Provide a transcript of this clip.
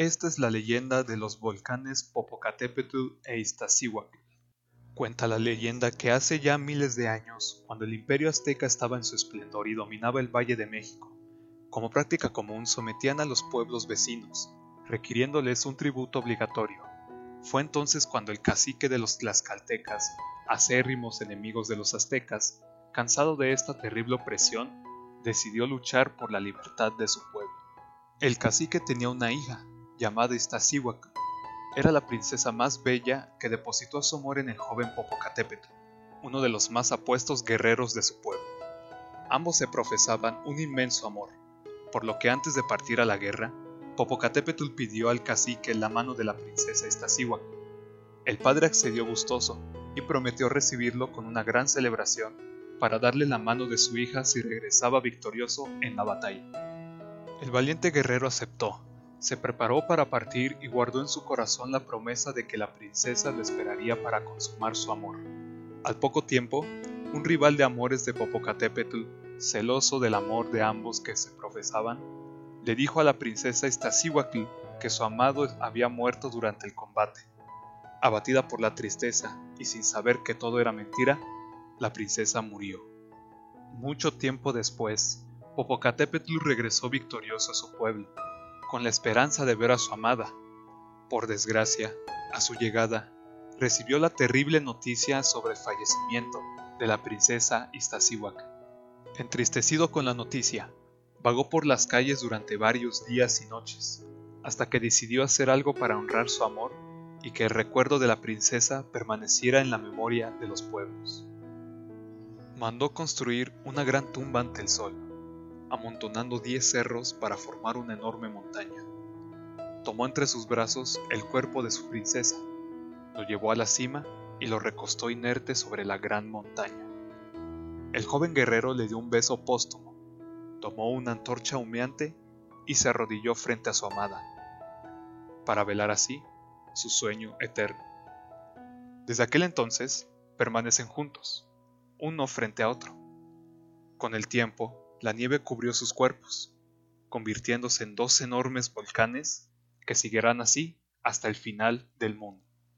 Esta es la leyenda de los volcanes Popocatépetl e Iztaccíhuatl. Cuenta la leyenda que hace ya miles de años, cuando el imperio azteca estaba en su esplendor y dominaba el Valle de México, como práctica común sometían a los pueblos vecinos, requiriéndoles un tributo obligatorio. Fue entonces cuando el cacique de los tlaxcaltecas, acérrimos enemigos de los aztecas, cansado de esta terrible opresión, decidió luchar por la libertad de su pueblo. El cacique tenía una hija, llamada Iztaccíhuatl. Era la princesa más bella que depositó su amor en el joven Popocatépetl, uno de los más apuestos guerreros de su pueblo. Ambos se profesaban un inmenso amor, por lo que antes de partir a la guerra, Popocatépetl pidió al cacique la mano de la princesa Iztaccíhuatl. El padre accedió gustoso y prometió recibirlo con una gran celebración para darle la mano de su hija si regresaba victorioso en la batalla. El valiente guerrero aceptó, se preparó para partir y guardó en su corazón la promesa de que la princesa lo esperaría para consumar su amor. Al poco tiempo, un rival de amores de Popocatépetl, celoso del amor de ambos que se profesaban, le dijo a la princesa Iztaccíhuatl que su amado había muerto durante el combate. Abatida por la tristeza y sin saber que todo era mentira, la princesa murió. Mucho tiempo después, Popocatépetl regresó victorioso a su pueblo, con la esperanza de ver a su amada. Por desgracia, a su llegada, recibió la terrible noticia sobre el fallecimiento de la princesa Iztaccíhuatl. Entristecido con la noticia, vagó por las calles durante varios días y noches, hasta que decidió hacer algo para honrar su amor y que el recuerdo de la princesa permaneciera en la memoria de los pueblos. Mandó construir una gran tumba ante el sol, amontonando diez cerros para formar una enorme montaña. Tomó entre sus brazos el cuerpo de su princesa, lo llevó a la cima y lo recostó inerte sobre la gran montaña. El joven guerrero le dio un beso póstumo, tomó una antorcha humeante y se arrodilló frente a su amada, para velar así su sueño eterno. Desde aquel entonces permanecen juntos, uno frente a otro. Con el tiempo, la nieve cubrió sus cuerpos, convirtiéndose en dos enormes volcanes que seguirán así hasta el final del mundo.